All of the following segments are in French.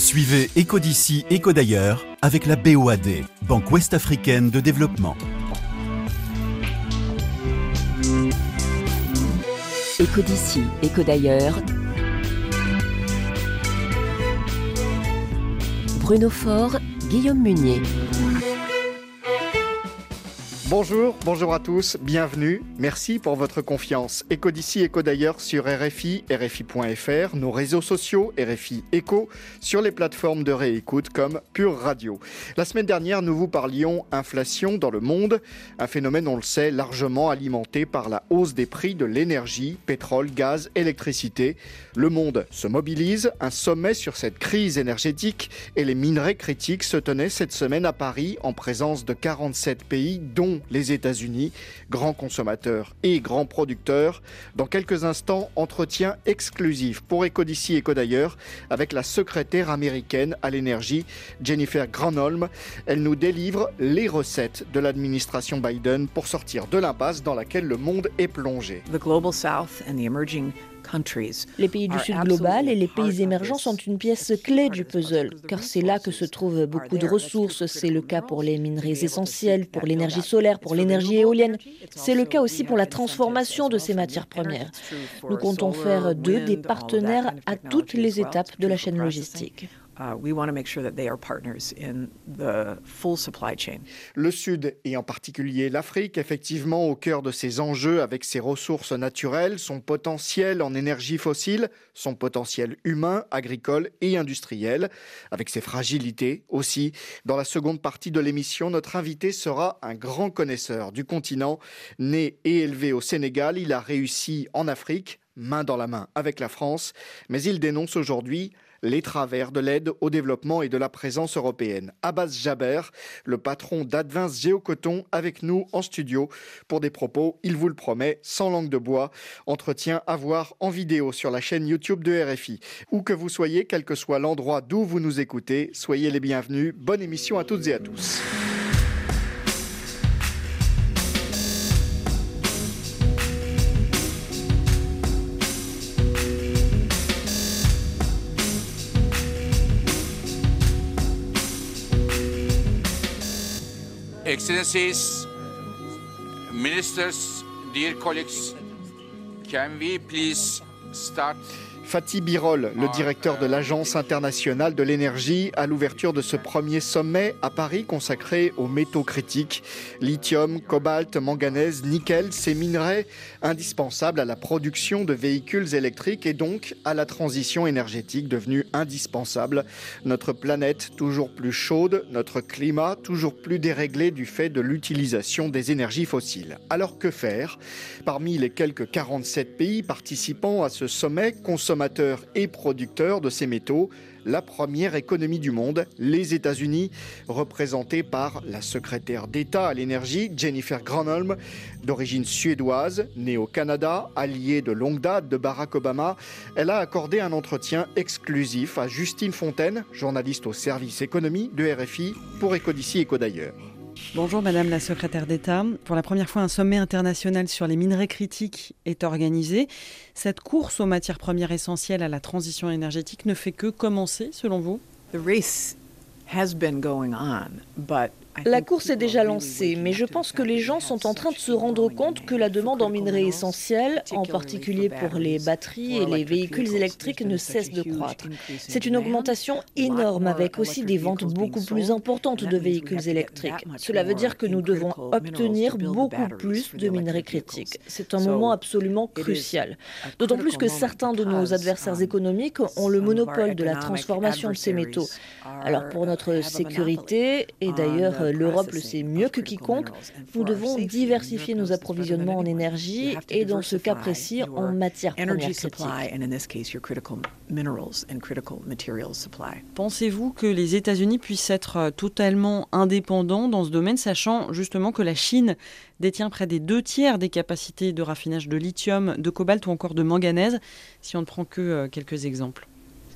Suivez Éco d'ici, Éco d'ailleurs avec la BOAD, Banque Ouest-Africaine de Développement. Éco d'ici, Éco d'ailleurs. Bruno Faure, Guillaume Munier. Bonjour, bonjour à tous, bienvenue, merci pour votre confiance. Éco d'ici, éco d'ailleurs sur RFI, RFI.fr, nos réseaux sociaux, RFI Éco, sur les plateformes de réécoute comme Pure Radio. La semaine dernière, nous vous parlions inflation dans le monde, un phénomène, on le sait, largement alimenté par la hausse des prix de l'énergie, pétrole, gaz, électricité. Le monde se mobilise, un sommet sur cette crise énergétique et les minerais critiques se tenait cette semaine à Paris en présence de 47 pays, dont les États-Unis, grands consommateurs et grands producteurs. Dans quelques instants, entretien exclusif pour Eco d'ici, Eco d'ailleurs, avec la secrétaire américaine à l'énergie, Jennifer Granholm. Elle nous délivre les recettes de l'administration Biden pour sortir de l'impasse dans laquelle le monde est plongé. Les pays du Sud global et les pays émergents sont une pièce clé du puzzle, car c'est là que se trouvent beaucoup de ressources. C'est le cas pour les minerais essentiels, pour l'énergie solaire, pour l'énergie éolienne. C'est le cas aussi pour la transformation de ces matières premières. Nous comptons faire d'eux des partenaires à toutes les étapes de la chaîne logistique. Le Sud, et en particulier l'Afrique, effectivement au cœur de ces enjeux avec ses ressources naturelles, son potentiel en énergie fossile, son potentiel humain, agricole et industriel, avec ses fragilités aussi. Dans la seconde partie de l'émission, notre invité sera un grand connaisseur du continent. Né et élevé au Sénégal, il a réussi en Afrique, main dans la main avec la France, mais il dénonce aujourd'hui les travers de l'aide au développement et de la présence européenne. Abbas Jaber, le patron d'Advance Géocoton, avec nous en studio pour des propos, il vous le promet, sans langue de bois. Entretien à voir en vidéo sur la chaîne YouTube de RFI. Où que vous soyez, quel que soit l'endroit d'où vous nous écoutez, soyez les bienvenus. Bonne émission à toutes et à tous. Excellencies, ministers, dear colleagues, can we please start Fatih Birol, le directeur de l'Agence internationale de l'énergie, à l'ouverture de ce premier sommet à Paris consacré aux métaux critiques, lithium, cobalt, manganèse, nickel, ces minerais indispensables à la production de véhicules électriques et donc à la transition énergétique devenue indispensable. Notre planète toujours plus chaude, notre climat toujours plus déréglé du fait de l'utilisation des énergies fossiles. Alors que faire? Parmi les quelques 47 pays participants à ce sommet, consommateurs et producteurs de ces métaux, la première économie du monde, les États-Unis, représentée par la secrétaire d'État à l'énergie, Jennifer Granholm, d'origine suédoise, née au Canada, alliée de longue date de Barack Obama. Elle a accordé un entretien exclusif à Justine Fontaine, journaliste au service économie de RFI, pour Éco d'ici, Éco d'ailleurs. Bonjour Madame la secrétaire d'État. Pour la première fois, un sommet international sur les minerais critiques est organisé. Cette course aux matières premières essentielles à la transition énergétique ne fait que commencer, selon vous? The race has been going on, but la course est déjà lancée, mais je pense que les gens sont en train de se rendre compte que la demande en minerais essentiels, en particulier pour les batteries et les véhicules électriques, ne cesse de croître. C'est une augmentation énorme avec aussi des ventes beaucoup plus importantes de véhicules électriques. Cela veut dire que nous devons obtenir beaucoup plus de minerais critiques. C'est un moment absolument crucial. D'autant plus que certains de nos adversaires économiques ont le monopole de la transformation de ces métaux. Alors pour notre sécurité, et d'ailleurs l'Europe le sait mieux que quiconque, nous devons diversifier nos approvisionnements en énergie et dans ce cas précis en matières premières Pensez-vous que les États-Unis puissent être euh, totalement indépendants dans ce domaine, sachant justement que la Chine détient près des deux tiers des capacités de raffinage de lithium, de cobalt ou encore de manganèse, si on ne prend que euh, quelques exemples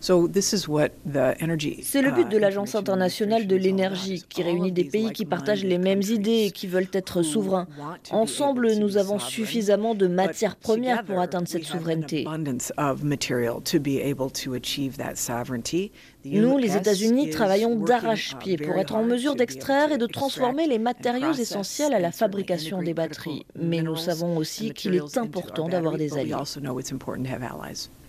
C'est le but de l'Agence internationale de l'énergie, qui réunit des pays qui partagent les mêmes idées et qui veulent être souverains. Ensemble, nous avons suffisamment de matières premières pour atteindre cette souveraineté. Nous, les États-Unis, travaillons d'arrache-pied pour être en mesure d'extraire et de transformer les matériaux essentiels à la fabrication des batteries. Mais nous savons aussi qu'il est important d'avoir des alliés.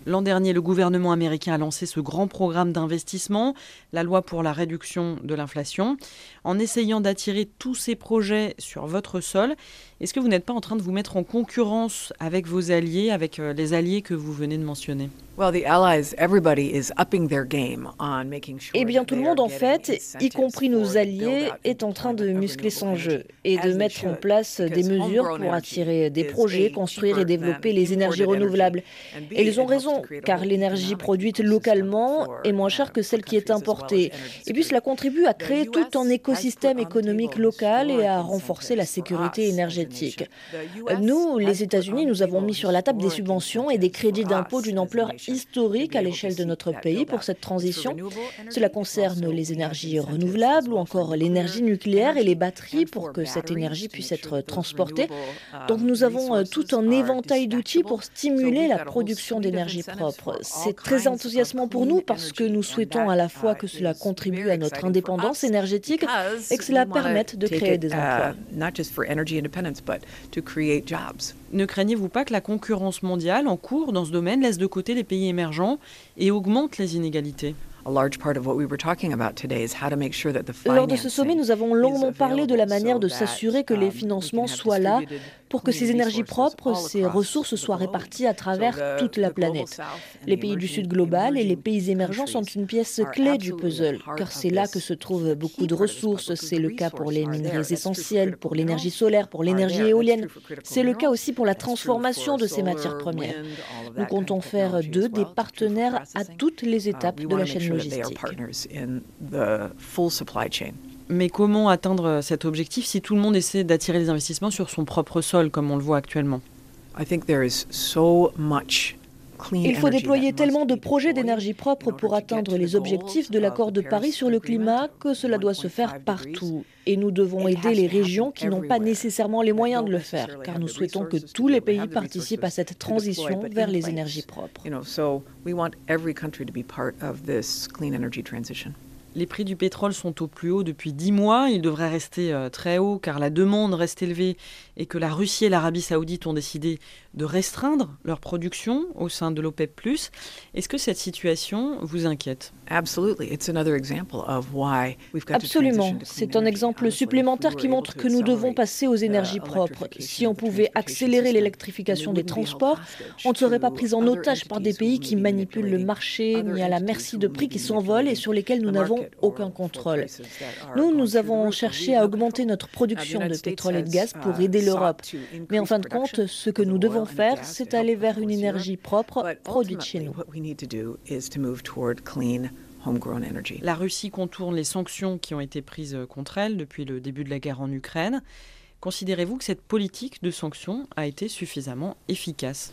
L'an dernier, le gouvernement américain a lancé ce grand programme d'investissement, la loi pour la réduction de l'inflation. En essayant d'attirer tous ces projets sur votre sol, est-ce que vous n'êtes pas en train de vous mettre en concurrence avec vos alliés, avec euh, les alliés que vous venez de mentionner? Eh bien, tout le monde, en fait, y compris nos alliés, est en train de muscler son jeu et de mettre en place des mesures pour attirer des projets, construire et développer les énergies renouvelables. Et ils ont raison, car l'énergie produite localement est moins chère que celle qui est importée. Et puis, cela contribue à créer tout un écosystème économique local et à renforcer la sécurité énergétique. Nous, les États-Unis, nous avons mis sur la table des subventions et des crédits d'impôt d'une ampleur historique à l'échelle de notre pays pour cette transition. Cela concerne les énergies renouvelables ou encore l'énergie nucléaire et les batteries pour que cette énergie puisse être transportée. Donc nous avons euh, tout un éventail d'outils pour stimuler la production d'énergie propre. C'est très enthousiasmant pour nous parce que nous souhaitons à la fois que cela contribue à notre indépendance énergétique et que cela permette de créer des emplois. Ne craignez-vous pas que la concurrence mondiale en cours dans ce domaine laisse de côté les pays émergents et augmente les inégalités? Lors de ce sommet, nous avons longuement parlé de la manière de s'assurer que les um, financements soient là pour que ces énergies propres, ces ressources soient réparties à travers toute la planète. Les pays du Sud global et les pays émergents sont une pièce clé du puzzle, car c'est là que se trouvent beaucoup de ressources. C'est le cas pour les minerais essentiels, pour l'énergie solaire, pour l'énergie éolienne. C'est le cas aussi pour la transformation de ces matières premières. Nous comptons faire d'eux des partenaires à toutes les étapes de la chaîne logistique. Mais comment atteindre cet objectif si tout le monde essaie d'attirer les investissements sur son propre sol, comme on le voit actuellement? Il faut déployer tellement de projets d'énergie propre pour atteindre les objectifs de l'accord de Paris sur le climat que cela doit se faire partout. Et nous devons aider les régions qui n'ont pas nécessairement les moyens de le faire, car nous souhaitons que tous les pays participent à cette transition vers les énergies propres. Les prix du pétrole sont au plus haut depuis 10 mois. Ils devraient rester euh, très hauts car la demande reste élevée et que la Russie et l'Arabie saoudite ont décidé de restreindre leur production au sein de l'OPEP ⁇ Est-ce que cette situation vous inquiète? Absolument. C'est un exemple supplémentaire qui montre que nous devons passer aux énergies propres. Si on pouvait accélérer l'électrification des transports, on ne serait pas pris en otage par des pays qui manipulent le marché ni à la merci de prix qui s'envolent et sur lesquels nous n'avons aucun contrôle. Nous, nous avons cherché à augmenter notre production de pétrole et de gaz pour aider l'Europe. Mais en fin de compte, ce que nous devons faire, c'est aller vers une énergie propre produite chez nous. La Russie contourne les sanctions qui ont été prises contre elle depuis le début de la guerre en Ukraine. Considérez-vous que cette politique de sanctions a été suffisamment efficace?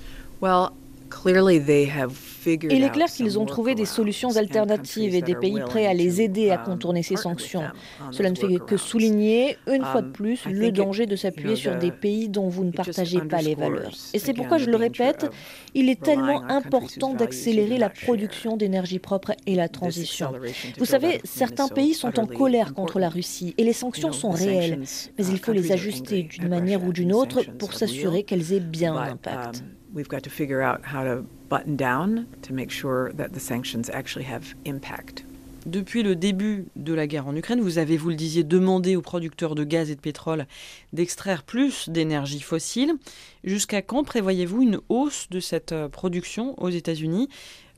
Il est clair qu'ils ont trouvé des solutions alternatives et des pays prêts à les aider à um, contourner ces sanctions. Cela ne fait que souligner, une fois de um, plus, le danger de s'appuyer sur des pays dont vous ne partagez pas les valeurs. Et c'est pourquoi je le répète, il est tellement important d'accélérer la production d'énergie propre et la transition. Vous savez, certains pays sont en colère contre la Russie et les sanctions sont réelles, mais il faut les ajuster d'une manière ou d'une autre pour s'assurer qu'elles aient bien un impact. We've got to figure out how to button down to make sure that the sanctions actually have impact. Depuis le début de la guerre en Ukraine, vous avez, vous le disiez, demandé aux producteurs de gaz et de pétrole d'extraire plus d'énergie fossile. Jusqu'à quand prévoyez-vous une hausse de cette euh, production aux États-Unis,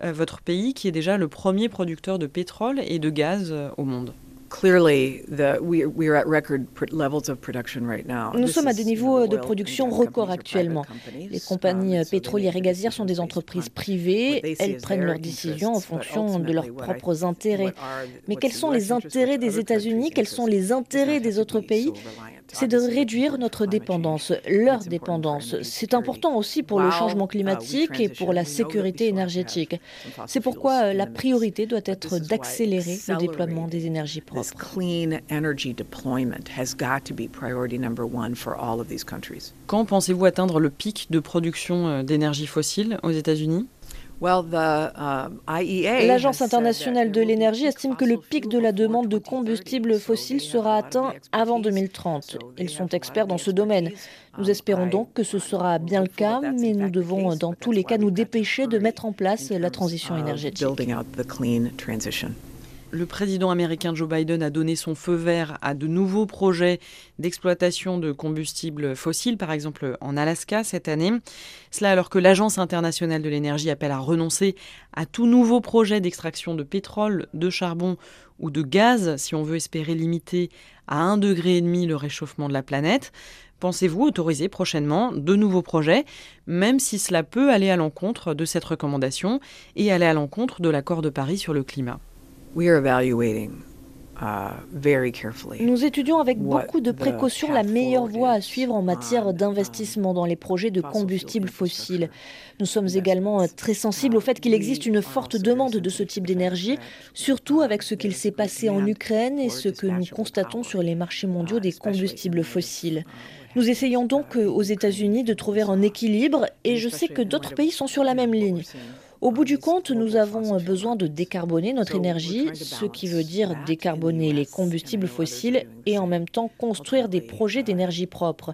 euh, votre pays qui est déjà le premier producteur de pétrole et de gaz euh, au monde? Nous sommes à des niveaux de production records actuellement. Les compagnies um, pétrolières et gazières sont des entreprises privées. Elles prennent leurs décisions en fonction de leurs propres intérêts. Mais quels sont les intérêts des États-Unis? Quels sont les intérêts des autres pays? C'est de réduire notre dépendance, leur dépendance. C'est important aussi pour le changement climatique et pour la sécurité énergétique. C'est pourquoi la priorité doit être d'accélérer le déploiement des énergies propres. Quand pensez-vous atteindre le pic de production euh, d'énergie fossile aux États-Unis? Uh, L'Agence internationale de l'énergie estime que le pic de la demande de combustibles fossiles sera atteint avant 2030. Ils sont experts dans ce domaine. Nous espérons donc que ce sera bien le cas, mais nous devons dans tous les cas nous dépêcher de mettre en place la transition énergétique. Le président américain Joe Biden a donné son feu vert à de nouveaux projets d'exploitation de combustibles fossiles, par exemple en Alaska cette année. Cela alors que l'Agence internationale de l'énergie appelle à renoncer à tout nouveau projet d'extraction de pétrole, de charbon ou de gaz si on veut espérer limiter à 1,5 degré le réchauffement de la planète. Pensez-vous autoriser prochainement de nouveaux projets, même si cela peut aller à l'encontre de cette recommandation et aller à l'encontre de l'accord de Paris sur le climat? Uh, Nous étudions avec beaucoup de précaution la meilleure voie à suivre en matière d'investissement dans les projets de combustibles fossiles. Nous sommes également euh, très sensibles au fait qu'il existe une forte demande de ce type d'énergie, surtout avec ce qu'il s'est passé en Ukraine et ce que nous constatons sur les marchés mondiaux des combustibles fossiles. Nous essayons donc euh, aux États-Unis de trouver un équilibre et je sais que d'autres pays sont sur la même ligne. Au bout du compte, nous avons besoin de décarboner notre énergie, ce qui veut dire décarboner les combustibles fossiles et en même temps construire des projets d'énergie propre.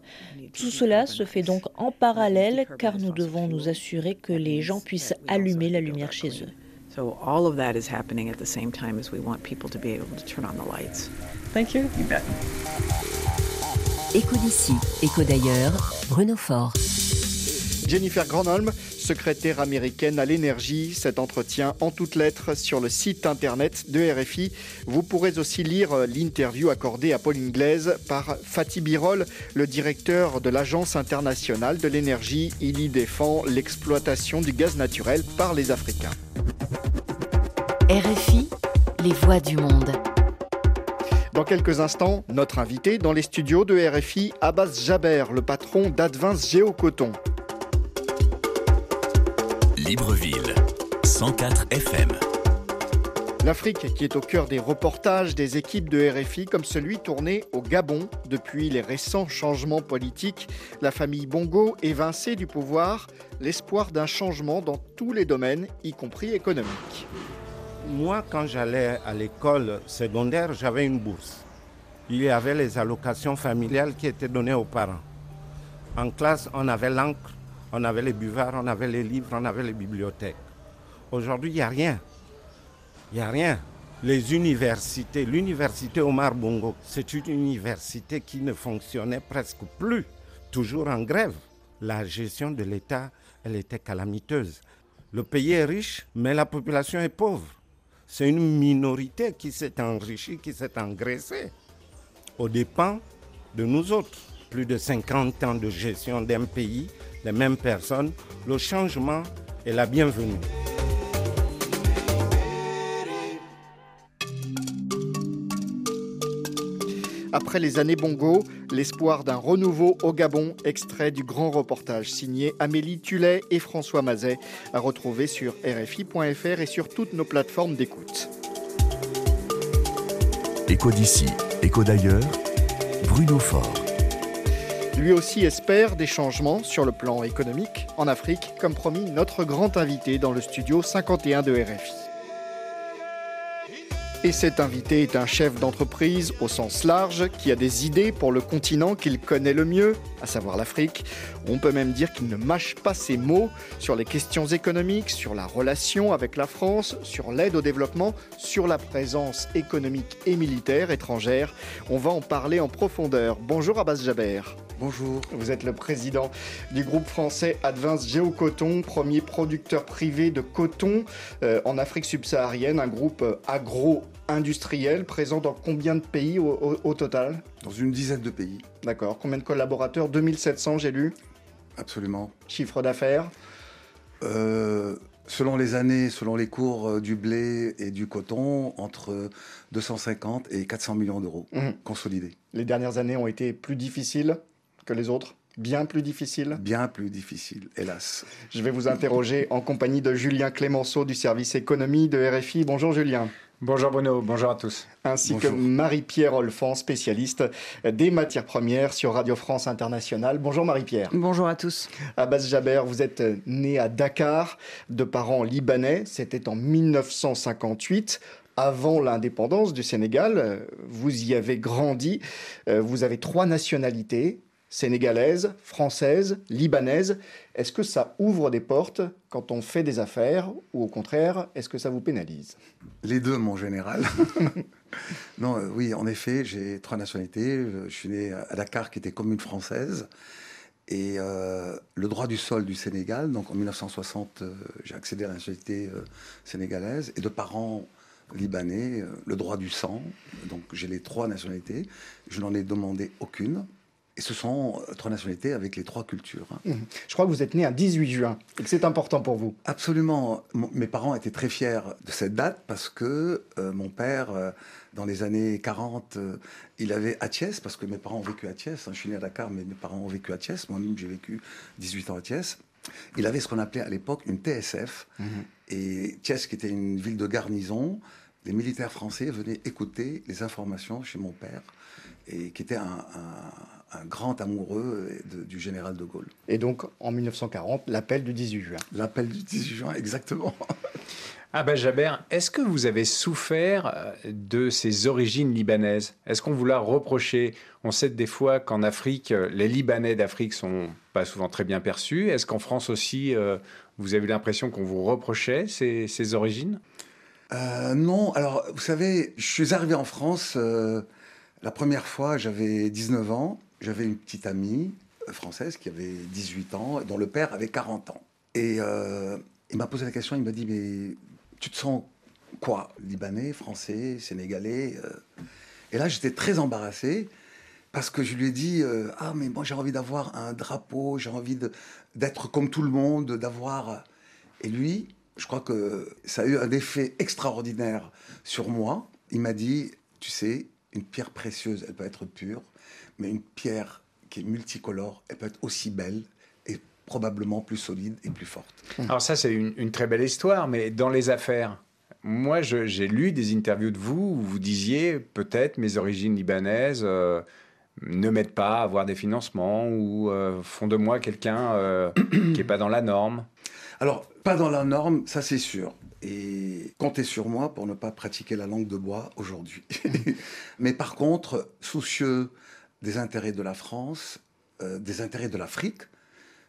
Tout cela se fait donc en parallèle car nous devons nous assurer que les gens puissent allumer la lumière chez eux. So all of that is happening at the same time as we want people to be able to turn on the lights. Thank you. You bet. Éco d'ici, éco d'ailleurs, Bruno Fort. Jennifer Granholm, secrétaire américaine à l'énergie. Cet entretien en toutes lettres sur le site internet de RFI. Vous pourrez aussi lire l'interview accordée à Paul Inglaise par Fatih Birol, le directeur de l'Agence internationale de l'énergie. Il y défend l'exploitation du gaz naturel par les Africains. RFI, les voix du monde. Dans quelques instants, notre invité dans les studios de RFI, Abbas Jaber, le patron d'Advance Géocoton. Libreville, 104 FM. L'Afrique qui est au cœur des reportages des équipes de RFI comme celui tourné au Gabon depuis les récents changements politiques. La famille Bongo évincée du pouvoir, l'espoir d'un changement dans tous les domaines, y compris économiques. Moi, quand j'allais à l'école secondaire, j'avais une bourse. Il y avait les allocations familiales qui étaient données aux parents. En classe, on avait l'encre on avait les buvards, on avait les livres, on avait les bibliothèques. Aujourd'hui, il n'y a rien. Il n'y a rien. Les universités, l'université Omar Bongo, c'est une université qui ne fonctionnait presque plus, toujours en grève. La gestion de l'État, elle était calamiteuse. Le pays est riche, mais la population est pauvre. C'est une minorité qui s'est enrichie, qui s'est engraissée, aux dépens de nous autres. Plus de 50 ans de gestion d'un pays les mêmes personnes, le changement est la bienvenue. Après les années Bongo, l'espoir d'un renouveau au Gabon, extrait du grand reportage signé Amélie Tullet et François Mazet, à retrouver sur rfi.fr et sur toutes nos plateformes d'écoute. Écho d'ici, écho d'ailleurs, Bruno Fort. Lui aussi espère des changements sur le plan économique en Afrique, comme promis notre grand invité dans le studio 51 de RFI. Et cet invité est un chef d'entreprise au sens large qui a des idées pour le continent qu'il connaît le mieux, à savoir l'Afrique. On peut même dire qu'il ne mâche pas ses mots sur les questions économiques, sur la relation avec la France, sur l'aide au développement, sur la présence économique et militaire étrangère. On va en parler en profondeur. Bonjour Abbas Jaber. Bonjour. Vous êtes le président du groupe français Advance Géocoton, premier producteur privé de coton euh, en Afrique subsaharienne, un groupe euh, agro-industriel présent dans combien de pays au, total? Dans une dizaine de pays. D'accord. Combien de collaborateurs? 2700, j'ai lu Absolument. Chiffre d'affaires? Euh, Selon les années, selon les cours du blé et du coton, entre 250 et 400 millions d'euros Mhm. consolidés. Les dernières années ont été plus difficiles? Que les autres Bien plus difficiles Bien plus difficiles, hélas. Je vais vous interroger en compagnie de Julien Clémenceau du service économie de RFI. Bonjour Julien. Bonjour Bruno, bonjour à tous. Ainsi Bonjour. que Marie-Pierre Olfan, spécialiste des matières premières sur Radio France Internationale. Bonjour Marie-Pierre. Bonjour à tous. Abbas Jaber, vous êtes né à Dakar, de parents libanais. C'était en 1958. Avant l'indépendance du Sénégal, vous y avez grandi. Euh, Vous avez trois nationalités, sénégalaise, française, libanaise. Est-ce que ça ouvre des portes quand on fait des affaires ou au contraire, est-ce que ça vous pénalise? Les deux, mon général. non, euh, oui, en effet, j'ai trois nationalités. Euh, Je suis né à Dakar, qui était commune française. Et euh, le droit du sol du Sénégal, donc en 1960, euh, j'ai accédé à la nationalité sénégalaise. Et de parents libanais, le droit du sang. Donc j'ai les trois nationalités. Je n'en ai demandé aucune. Et ce sont euh, trois nationalités avec les trois cultures. hein. Je crois que vous êtes né un 18 juin et que c'est important pour vous. Absolument. Mes parents étaient très fiers de cette date parce que euh, mon père, euh, dans les années 40, euh, il avait à Thiès, parce que mes parents ont vécu à Thiès. hein. je suis né à Dakar, mais mes parents ont vécu à Thiès. Moi-même, j'ai vécu 18 ans à Thiès. Il avait ce qu'on appelait à l'époque une TSF. Et Thiès, qui était une ville de garnison, les militaires français venaient écouter les informations chez mon père, et qui était un, un- un grand amoureux de- du général de Gaulle. Et donc en 1940, l'appel du 18 juin. L'appel du 18 juin, exactement. Ah ben Jaber, est-ce que vous avez souffert euh, de ces origines libanaises? Est-ce qu'on vous l'a reproché? On sait des fois qu'en Afrique, euh, les Libanais d'Afrique sont pas souvent très bien perçus. Est-ce qu'en France aussi, euh, vous avez eu l'impression qu'on vous reprochait ces, ces origines? Euh, non, alors vous savez, je suis arrivé en France euh, la première fois, j'avais 19 ans, j'avais une petite amie euh, française qui avait 18 ans, et dont le père avait 40 ans. Et euh, il m'a posé la question, il m'a dit, mais tu te sens quoi? Libanais, français, sénégalais euh? Et là, j'étais très embarrassé. Parce que je lui ai dit, ah mais moi j'ai envie d'avoir un drapeau, j'ai envie d'être comme tout le monde, d'avoir... Et lui, je crois que ça a eu un effet extraordinaire sur moi. Il m'a dit, tu sais, une pierre précieuse, elle peut être pure, mais une pierre qui est multicolore, elle peut être aussi belle et probablement plus solide et plus forte. Alors ça, c'est une, une très belle histoire, mais dans les affaires, moi, j'ai lu des interviews de vous où vous disiez peut-être mes origines libanaises euh, ne m'aident pas à avoir des financements ou euh, font de moi quelqu'un euh, qui n'est pas dans la norme. Alors, pas dans la norme, ça c'est sûr. Et comptez sur moi pour ne pas pratiquer la langue de bois aujourd'hui. Mais par contre, soucieux des intérêts de la France, euh, des intérêts de l'Afrique,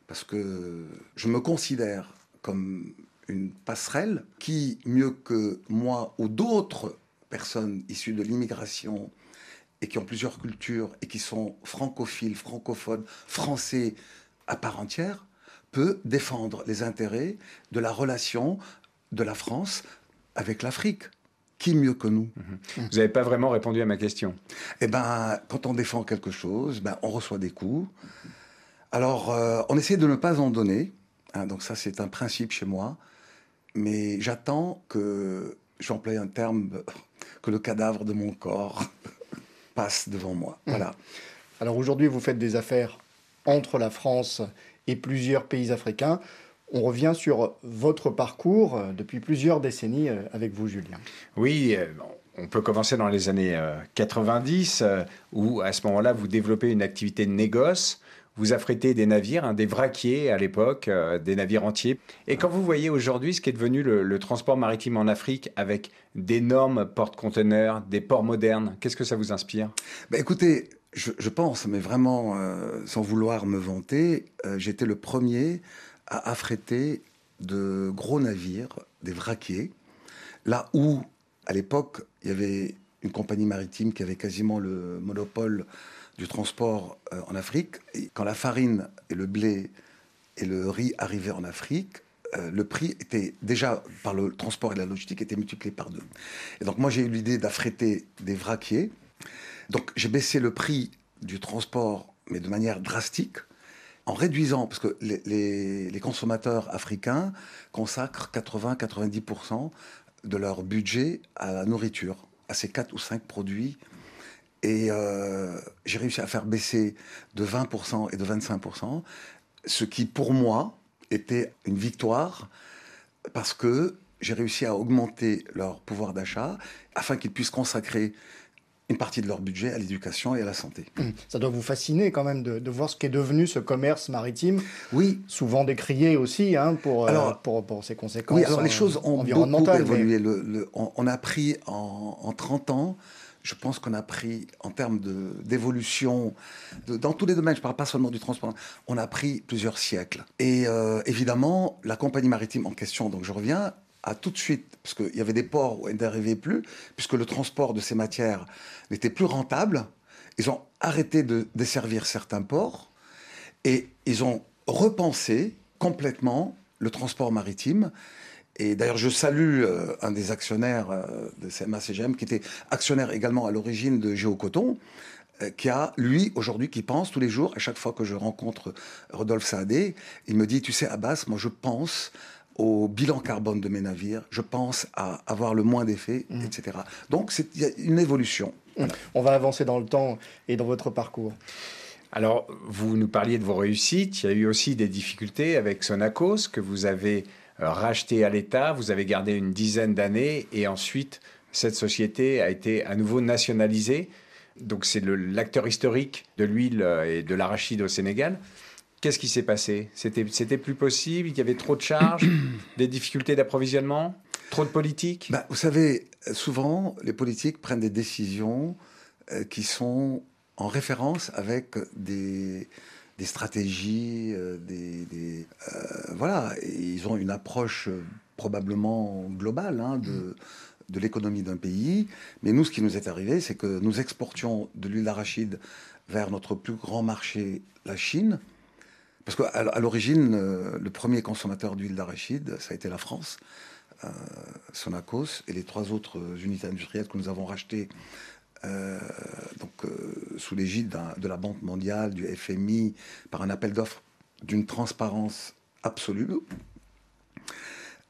parce que je me considère comme une passerelle qui, mieux que moi ou d'autres personnes issues de l'immigration et qui ont plusieurs cultures et qui sont francophiles, francophones, français à part entière, peut défendre les intérêts de la relation de la France avec l'Afrique. Qui mieux que nous Vous n'avez pas vraiment répondu à ma question. Eh ben, quand on défend quelque chose, ben, on reçoit des coups. Alors, euh, on essaie de ne pas en donner. hein, donc ça, c'est un principe chez moi. Mais j'attends que, j'emploie un terme, que le cadavre de mon corps passe devant moi. Voilà. Alors aujourd'hui, vous faites des affaires entre la France et plusieurs pays africains. On revient sur votre parcours euh, depuis plusieurs décennies euh, avec vous, Julien. Oui, euh, on peut commencer dans les années euh, 90, euh, où à ce moment-là, vous développez une activité de négoce. Vous affrétez des navires, hein, des vraquiers à l'époque, euh, des navires entiers. Et quand vous voyez aujourd'hui ce qui est devenu le, le transport maritime en Afrique avec d'énormes porte-conteneurs, des ports modernes, qu'est-ce que ça vous inspire? Ben, écoutez, je, je pense, mais vraiment, euh, sans vouloir me vanter, euh, j'étais le premier à affréter de gros navires, des vraquiers, là où, à l'époque, il y avait une compagnie maritime qui avait quasiment le monopole du transport euh, en Afrique. Quand la farine et le blé et le riz arrivaient en Afrique, euh, le prix était déjà, par le transport et la logistique, était multiplié par deux. Et donc moi, j'ai eu l'idée d'affréter des vraquiers. Donc j'ai baissé le prix du transport, mais de manière drastique. En réduisant, parce que les, consommateurs africains consacrent 80-90% de leur budget à la nourriture, à ces 4 ou 5 produits. Et euh, j'ai réussi à faire baisser de 20% et de 25%, ce qui pour moi était une victoire, parce que j'ai réussi à augmenter leur pouvoir d'achat afin qu'ils puissent consacrer une partie de leur budget à l'éducation et à la santé. Hum, ça doit vous fasciner quand même de, voir ce qu'est devenu ce commerce maritime. Oui. Souvent décrié aussi hein, pour, euh, pour, pour, ses conséquences. Oui, alors les choses ont beaucoup évolué. Le, on, a pris en, en 30 ans je pense qu'on a pris, en termes d'évolution, dans tous les domaines, je ne parle pas seulement du transport, on a pris plusieurs siècles. Et euh, évidemment, la compagnie maritime en question, donc je reviens, a tout de suite, parce qu'il y avait des ports où elle n'arrivait plus, puisque le transport de ces matières n'était plus rentable, ils ont arrêté de desservir certains ports et ils ont repensé complètement le transport maritime. Et d'ailleurs, je salue euh, un des actionnaires euh, de CMA-CGM, qui était actionnaire également à l'origine de Géocoton, euh, qui a, lui, aujourd'hui, qui pense tous les jours, à chaque fois que je rencontre Rodolphe Saadé, il me dit, tu sais, Abbas, moi je pense au bilan carbone de mes navires, je pense à avoir le moins d'effets, mmh. etc. Donc il y a une évolution. Mmh. On va avancer dans le temps et dans votre parcours. Alors, vous nous parliez de vos réussites. Il y a eu aussi des difficultés avec Sonacos que vous avez euh, racheté à l'État. Vous avez gardé une dizaine d'années et ensuite, cette société a été à nouveau nationalisée. Donc, c'est l'acteur historique de l'huile et de l'arachide au Sénégal. Qu'est-ce qui s'est passé? C'était plus possible? Il y avait trop de charges? Des difficultés d'approvisionnement? Trop de politique? Bah, Vous savez, souvent, les politiques prennent des décisions euh, qui sont en référence avec des, des stratégies, euh, des, euh, voilà, ils ont une approche probablement globale hein, de, de l'économie d'un pays. Mais nous, ce qui nous est arrivé, c'est que nous exportions de l'huile d'arachide vers notre plus grand marché, la Chine. Parce qu'à l'origine, euh, le premier consommateur d'huile d'arachide, ça a été la France, euh, Sonacos, et les trois autres unités industrielles que nous avons rachetées euh, donc, sous l'égide de la Banque mondiale, du FMI, par un appel d'offres d'une transparence absolue.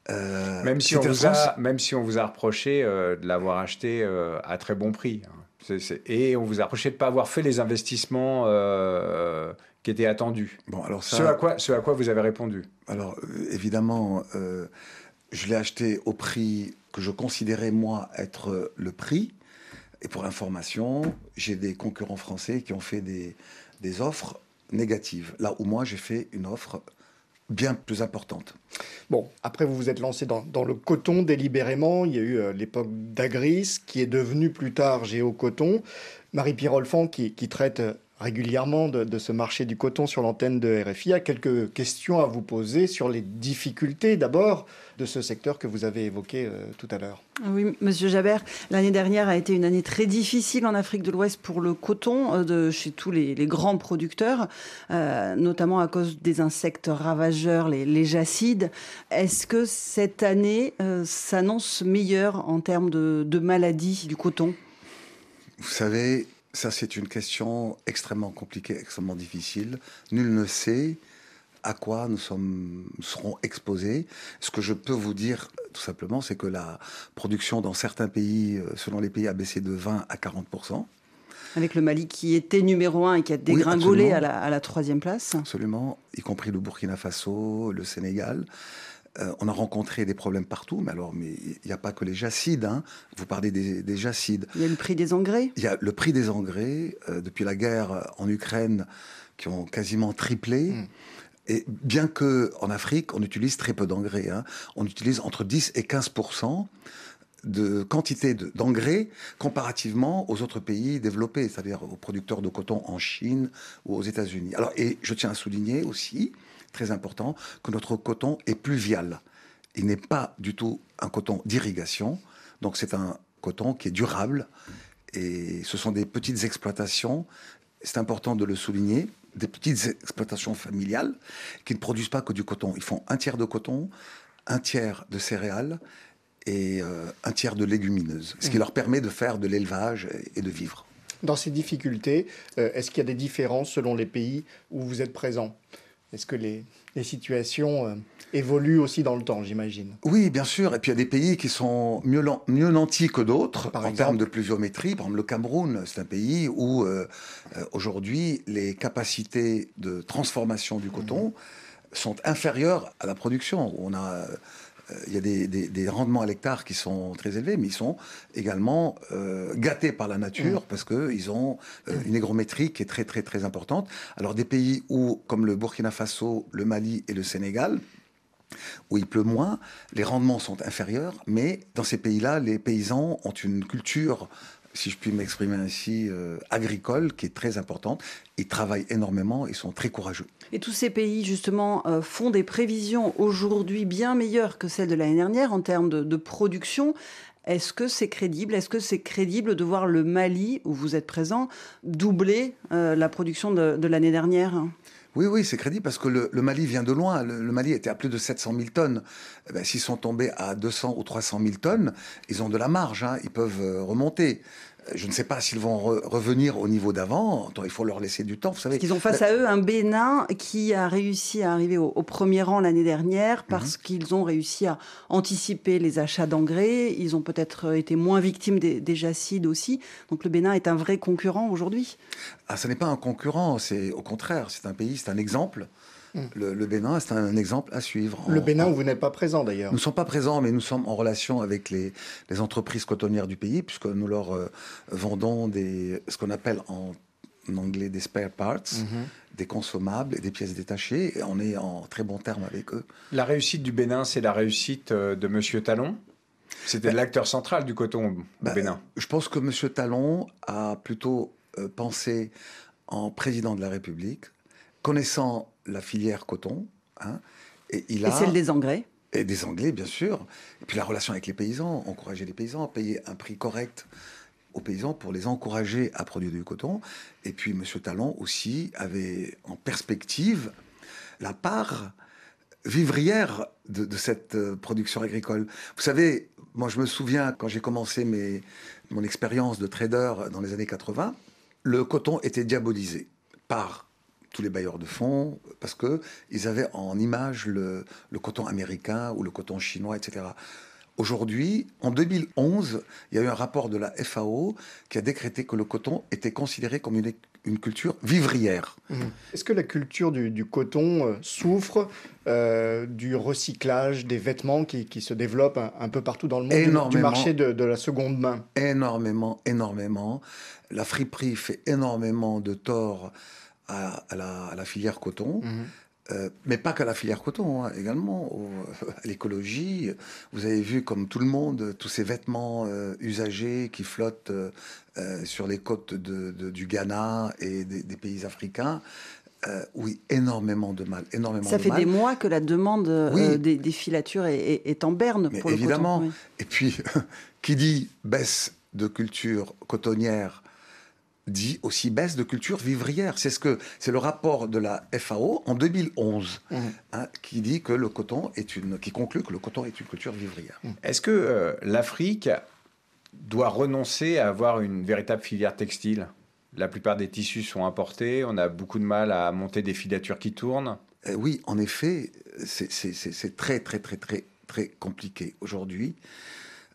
même, si on vous a, même si on vous a reproché de l'avoir acheté à très bon prix. Hein. et on vous a reproché de ne pas avoir fait les investissements qui était attendu. Bon, alors ça, ce, à quoi, ce à quoi vous avez répondu? Alors, euh, évidemment, euh, je l'ai acheté au prix que je considérais, moi, être le prix. Et pour information, j'ai des concurrents français qui ont fait des, des offres négatives. Là où moi, j'ai fait une offre bien plus importante. Bon, après vous vous êtes lancé dans, dans le coton délibérément. Il y a eu euh, l'époque d'Agris, qui est devenu plus tard Géocoton. Marie-Pierre Olfan, qui, qui, traite régulièrement de, ce marché du coton sur l'antenne de RFI. a quelques questions à vous poser sur les difficultés d'abord de ce secteur que vous avez évoqué euh, tout à l'heure. Oui, Monsieur Jabert, l'année dernière a été une année très difficile en Afrique de l'Ouest pour le coton euh, de chez tous les, grands producteurs, euh, notamment à cause des insectes ravageurs, les, les jacides. Est-ce que cette année s'annonce meilleure en termes de, de maladies du coton? Vous savez, ça, c'est une question extrêmement compliquée, extrêmement difficile. Nul ne sait à quoi nous, sommes, serons exposés. Ce que je peux vous dire, tout simplement, c'est que la production dans certains pays, euh, selon les pays, a baissé de 20 à 40% avec le Mali qui était numéro un et qui a dégringolé à, la, à, la, troisième place. Absolument, y compris le Burkina Faso, le Sénégal. Euh, on a rencontré des problèmes partout, mais alors, mais il n'y a pas que les jacides. Hein. Vous parlez des, jacides. Il y a le prix des engrais. Il y a le prix des engrais euh, depuis la guerre en Ukraine qui ont quasiment triplé. Hmm. Et bien que en Afrique, on utilise très peu d'engrais, hein. on utilise entre 10 et 15% de quantité d'engrais comparativement aux autres pays développés, c'est-à-dire aux producteurs de coton en Chine ou aux États-Unis. Alors, et je tiens à souligner aussi très important, que notre coton est pluvial. Il n'est pas du tout un coton d'irrigation, donc c'est un coton qui est durable, et ce sont des petites exploitations, c'est important de le souligner, des petites exploitations familiales qui ne produisent pas que du coton. Ils font un tiers de coton, un tiers de céréales et euh, un tiers de légumineuses, ce qui mmh. leur permet de faire de l'élevage et de vivre. Dans ces difficultés, euh, est-ce qu'il y a des différences selon les pays où vous êtes présent? Est-ce que les, situations euh, évoluent aussi dans le temps, j'imagine? Oui, bien sûr. Et puis il y a des pays qui sont mieux, mieux nantis que d'autres en termes de pluviométrie. Par exemple, le Cameroun, c'est un pays où euh, euh, aujourd'hui les capacités de transformation du coton mmh. sont inférieures à la production. On a il y a des, rendements à l'hectare qui sont très élevés, mais ils sont également euh, gâtés par la nature mmh. parce qu'ils ont euh, une hygrométrie qui est très très très importante. Alors des pays où, comme le Burkina Faso, le Mali et le Sénégal, où il pleut moins, les rendements sont inférieurs, mais dans ces pays-là, les paysans ont une culture si je puis m'exprimer ainsi, euh, agricole qui est très importante. Ils travaillent énormément, ils sont très courageux. Et tous ces pays, justement, euh, font des prévisions aujourd'hui bien meilleures que celles de l'année dernière en termes de, production. Est-ce que c'est crédible? Est-ce que c'est crédible de voir le Mali, où vous êtes présent, doubler euh, la production de, l'année dernière? Oui, oui, c'est crédible parce que le, Mali vient de loin. Le, Mali était à plus de 700 000 tonnes. Eh ben, s'ils sont tombés à 200 ou 300 000 tonnes, ils ont de la marge. Hein. Ils peuvent euh, remonter. Je ne sais pas s'ils vont revenir au niveau d'avant. Il faut leur laisser du temps. Vous savez. Qu'ils ont face à eux un Bénin qui a réussi à arriver au, premier rang l'année dernière mhm. parce qu'ils ont réussi à anticiper les achats d'engrais. Ils ont peut-être été moins victimes des, des, jacides aussi. Donc le Bénin est un vrai concurrent aujourd'hui. Ah, ce n'est pas un concurrent. C'est au contraire. C'est un pays. C'est un exemple. Mm. Le, Bénin, c'est un exemple à suivre. Le Bénin, où vous n'êtes pas présent d'ailleurs. Nous ne sommes pas présents, mais nous sommes en relation avec les, entreprises cotonnières du pays, puisque nous leur euh, vendons des, ce qu'on appelle en, anglais des spare parts, mm-hmm. des consommables et des pièces détachées, et on est en très bon terme avec eux. La réussite du Bénin, c'est la réussite euh, de Monsieur Talon? C'était ben, l'acteur central du coton au ben, Bénin. Je pense que Monsieur Talon a plutôt euh, pensé en président de la République, connaissant la filière coton. Hein, et, il a, celle des engrais Et des engrais, bien sûr. Et puis la relation avec les paysans, encourager les paysans, payer un prix correct aux paysans pour les encourager à produire du coton. Et puis M. Talon aussi avait en perspective la part vivrière de, cette euh, production agricole. Vous savez, moi je me souviens quand j'ai commencé mes, mon expérience de trader dans les années 80, le coton était diabolisé par tous les bailleurs de fonds, parce qu'ils avaient en image le, coton américain ou le coton chinois, etc. Aujourd'hui, en 2011, il y a eu un rapport de la FAO qui a décrété que le coton était considéré comme une, une culture vivrière. Mmh. Est-ce que la culture du, coton euh, souffre euh, du recyclage des vêtements qui, se développe un, peu partout dans le monde, du, marché de, de, la seconde main? Énormément, énormément. La friperie fait énormément de tort à, la, filière coton. Mhm. Euh, mais pas qu'à la filière coton, hein, également à l'écologie. Vous avez vu, comme tout le monde, tous ces vêtements euh, usagés qui flottent euh, sur les côtes de, du Ghana et des, pays africains. oui, énormément de mal, énormément Ça fait des mois que la demande des, filatures est, en berne pour évidemment. le coton. Et puis, qui dit baisse de culture cotonnière dit aussi baisse de culture vivrière. C'est ce que c'est le rapport de la FAO en 2011 mmh. hein, qui dit que le coton est une qui conclut que le coton est une culture vivrière. Mmh. Est-ce que euh, l'Afrique doit renoncer à avoir une véritable filière textile? La plupart des tissus sont importés, on a beaucoup de mal à monter des filatures qui tournent. Euh, oui, en effet, c'est très très très très très compliqué aujourd'hui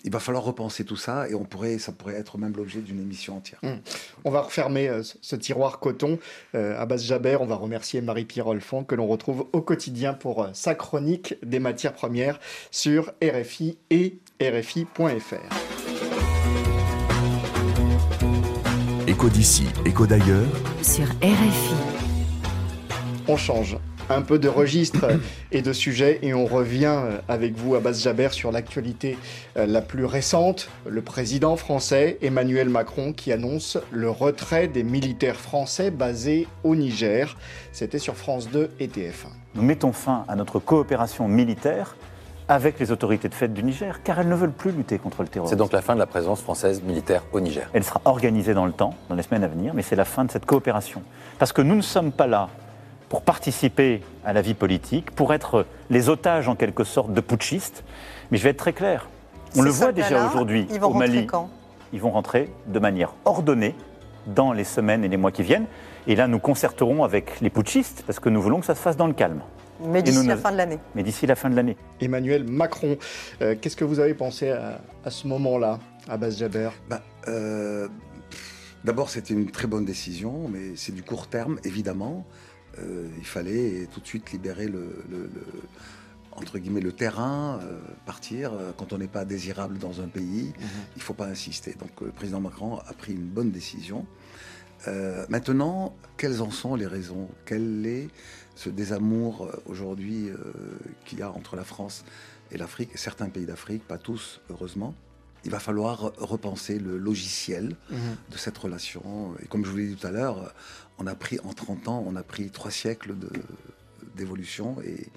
il va falloir repenser tout ça et on pourrait, ça pourrait être même l'objet d'une émission entière. Hum. On va refermer euh, ce tiroir coton. Euh, Abbas Jaber, on va remercier Marie-Pierre Olfond que l'on retrouve au quotidien pour euh, sa chronique des matières premières sur RFI et RFI.fr. Écho d'ici, écho d'ailleurs. Sur RFI. On change un peu de registre et de sujets et on revient euh, avec vous, Abbas Jaber, sur l'actualité euh, la plus récente. Le président français Emmanuel Macron qui annonce le retrait des militaires français basés au Niger. C'était sur France 2 et TF1. Nous mettons fin à notre coopération militaire avec les autorités de fait du Niger, car elles ne veulent plus lutter contre le terrorisme. C'est donc la fin de la présence française militaire au Niger. Elle sera organisée dans le temps, dans les semaines à venir, mais c'est la fin de cette coopération. Parce que nous ne sommes pas là pour participer à la vie politique, pour être les otages en quelque sorte de putschistes. Mais je vais être très clair. On le voit déjà aujourd'hui au Mali. Quand? Ils vont rentrer de manière ordonnée dans les semaines et les mois qui viennent. Et là, nous concerterons avec les putschistes parce que nous voulons que ça se fasse dans le calme. Mais d'ici la fin de l'année. Mais d'ici la fin de l'année. Emmanuel Macron, euh, qu'est-ce que vous avez pensé à, ce moment-là, Abbas Jaber? Bah, euh, D'abord, c'était une très bonne décision, mais c'est du court terme, évidemment. Euh, il fallait tout de suite libérer le, entre guillemets, le terrain, partir. Quand on n'est pas désirable dans un pays, mhm. il ne faut pas insister. Donc le président Macron a pris une bonne décision. maintenant, quelles en sont les raisons? Quel est ce désamour euh, aujourd'hui euh, qu'il y a entre la France et l'Afrique, certains pays d'Afrique, pas tous, heureusement? Il va falloir repenser le logiciel mhm. de cette relation. Et comme je vous l'ai dit tout à l'heure, on a pris en 30 ans, on a pris trois siècles d'évolution et,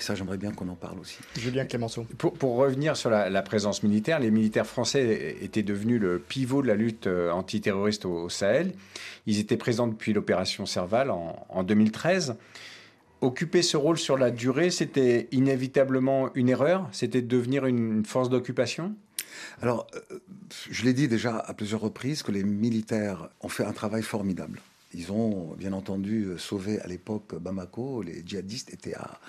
ça, j'aimerais bien qu'on en parle aussi. Julien Clémenceau. Pour, pour revenir sur la, présence militaire, les militaires français étaient devenus le pivot de la lutte euh, antiterroriste au, Sahel. Ils étaient présents depuis l'opération Serval en, en 2013 occuper ce rôle sur la durée, c'était inévitablement une erreur? C'était devenir une force d'occupation? Alors, euh, je l'ai dit déjà à plusieurs reprises que les militaires ont fait un travail formidable. Ils ont bien entendu sauvé à l'époque Bamako. Les djihadistes étaient à,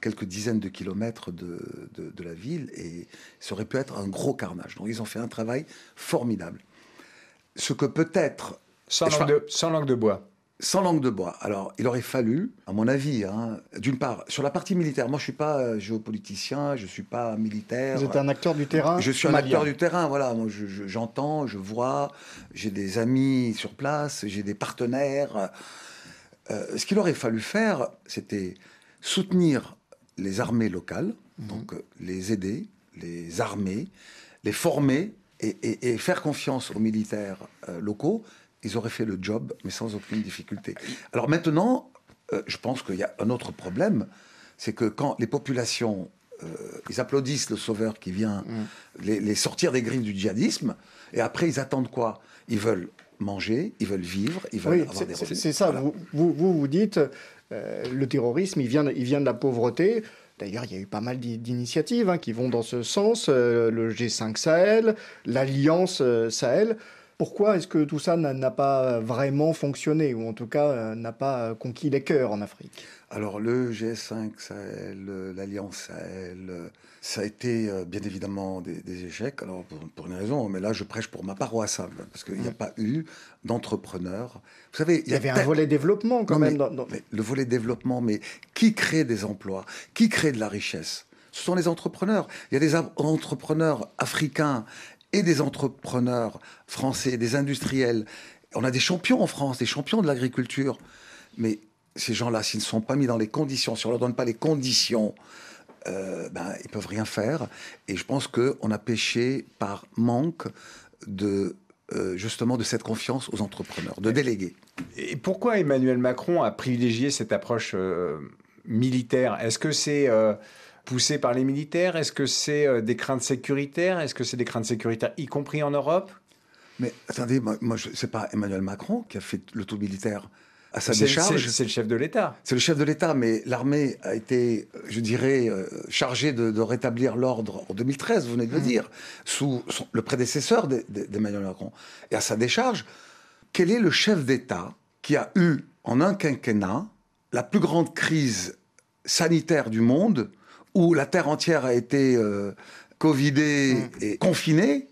quelques dizaines de kilomètres de, la ville et ça aurait pu être un gros carnage. Donc ils ont fait un travail formidable. Ce que peut-être... Sans, sans langue de bois sans langue de bois. Alors, il aurait fallu, à mon avis, hein, d'une part, sur la partie militaire, moi je ne suis pas euh, géopoliticien, je ne suis pas militaire. Vous êtes un acteur du terrain Je suis un acteur du terrain, voilà. J'entends, je, vois, j'ai des amis sur place, j'ai des partenaires. Euh, ce qu'il aurait fallu faire, c'était soutenir les armées locales, mhm. donc euh, les aider, les armer, les former et, faire confiance aux militaires locaux ils auraient fait le job, mais sans aucune difficulté. Alors maintenant, euh, je pense qu'il y a un autre problème, c'est que quand les populations, euh, ils applaudissent le sauveur qui vient mm. les, sortir des griffes du djihadisme, et après ils attendent quoi? Ils veulent manger, ils veulent vivre, ils veulent avoir des C'est ça, vous, vous, vous dites, euh, le terrorisme, il vient, il vient de la pauvreté. D'ailleurs, il y a eu pas mal d'initiatives hein, qui vont dans ce sens. le G5 Sahel, l'Alliance Sahel. Pourquoi est-ce que tout ça n'a pas vraiment fonctionné, ou en tout cas euh, n'a pas conquis les cœurs en Afrique? Alors le G5 Sahel, l'Alliance Sahel, ça a été euh, bien évidemment des, échecs, alors pour, une raison, mais là je prêche pour ma paroisse, hein, parce qu'il n'y a mm. pas eu d'entrepreneurs. Vous savez, il y, avait un volet développement quand même. le volet développement, mais qui crée des emplois Qui crée de la richesse? Ce sont les entrepreneurs. Il y a des entrepreneurs africains et des entrepreneurs français, des industriels. On a des champions en France, des champions de l'agriculture. Mais ces gens-là, s'ils ne sont pas mis dans les conditions, si on ne leur donne pas les conditions, euh, ben, ils peuvent rien faire. Et je pense qu'on a péché par manque de euh, justement de cette confiance aux entrepreneurs, de déléguer. Et pourquoi Emmanuel Macron a privilégié cette approche euh, militaire? Est-ce que c'est poussé par les militaires? Est-ce que c'est euh, des craintes sécuritaires? Est-ce que c'est des craintes sécuritaires, y compris en Europe? Mais attendez, moi, moi c'est pas Emmanuel Macron qui a fait le tout militaire à sa décharge. C'est le chef de l'État. C'est le chef de l'État, mais l'armée a été, je dirais, euh, chargée de, rétablir l'ordre en 2013, vous venez de le mmh. dire, sous le prédécesseur d'Emmanuel Macron. Et à sa décharge, quel est le chef d'État qui a eu en un quinquennat la plus grande crise sanitaire du monde où la terre entière a été euh, covidée mm. et confinée,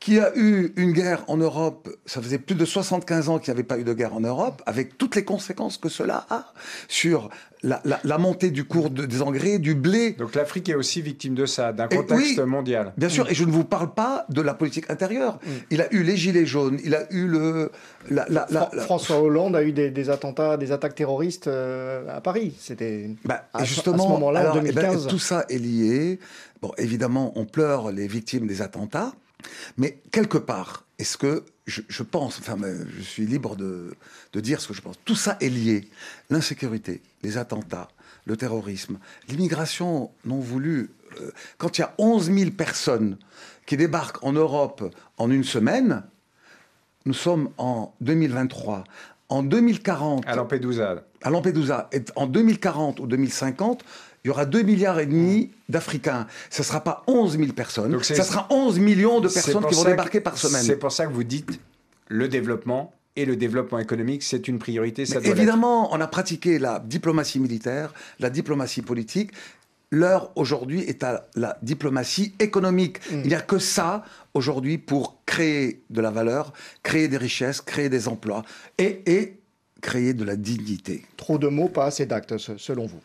qui a eu une guerre en Europe, ça faisait plus de 75 ans qu'il n'y avait pas eu de guerre en Europe, avec toutes les conséquences que cela a sur la, montée du cours des engrais, du blé. Donc l'Afrique est aussi victime de ça, d'un contexte mondial. Bien sûr, mm. et je ne vous parle pas de la politique intérieure. Mm. Il a eu les gilets jaunes, il a eu le... François Hollande a eu des, attentats, des attaques terroristes euh, à Paris. C'était bah, justement, à ce moment-là, en 2015. Eh ben, tout ça est lié. Bon, évidemment, on pleure les victimes des attentats. Mais quelque part, est-ce que je, pense, enfin, je suis libre de, dire ce que je pense, tout ça est lié. L'insécurité, les attentats, le terrorisme, l'immigration non voulue. Euh, quand il y a 11 000 personnes qui débarquent en Europe en une semaine, nous sommes en 2023. En 2040. À Lampedusa. À Lampedusa. Et en 2040 ou 2050, il y aura 2 milliards et demi d'Africains. Ce ne sera pas 11 000 personnes, ce sera 11 millions de personnes qui vont débarquer par semaine. C'est pour ça que vous dites le développement et le développement économique, c'est une priorité. Ça évidemment, on a pratiqué la diplomatie militaire, la diplomatie politique. L'heure aujourd'hui est à la diplomatie économique. Mm. Il n'y a que ça aujourd'hui pour créer de la valeur, créer des richesses, créer des emplois et, et créer de la dignité. Trop de mots, pas assez d'actes, selon vous.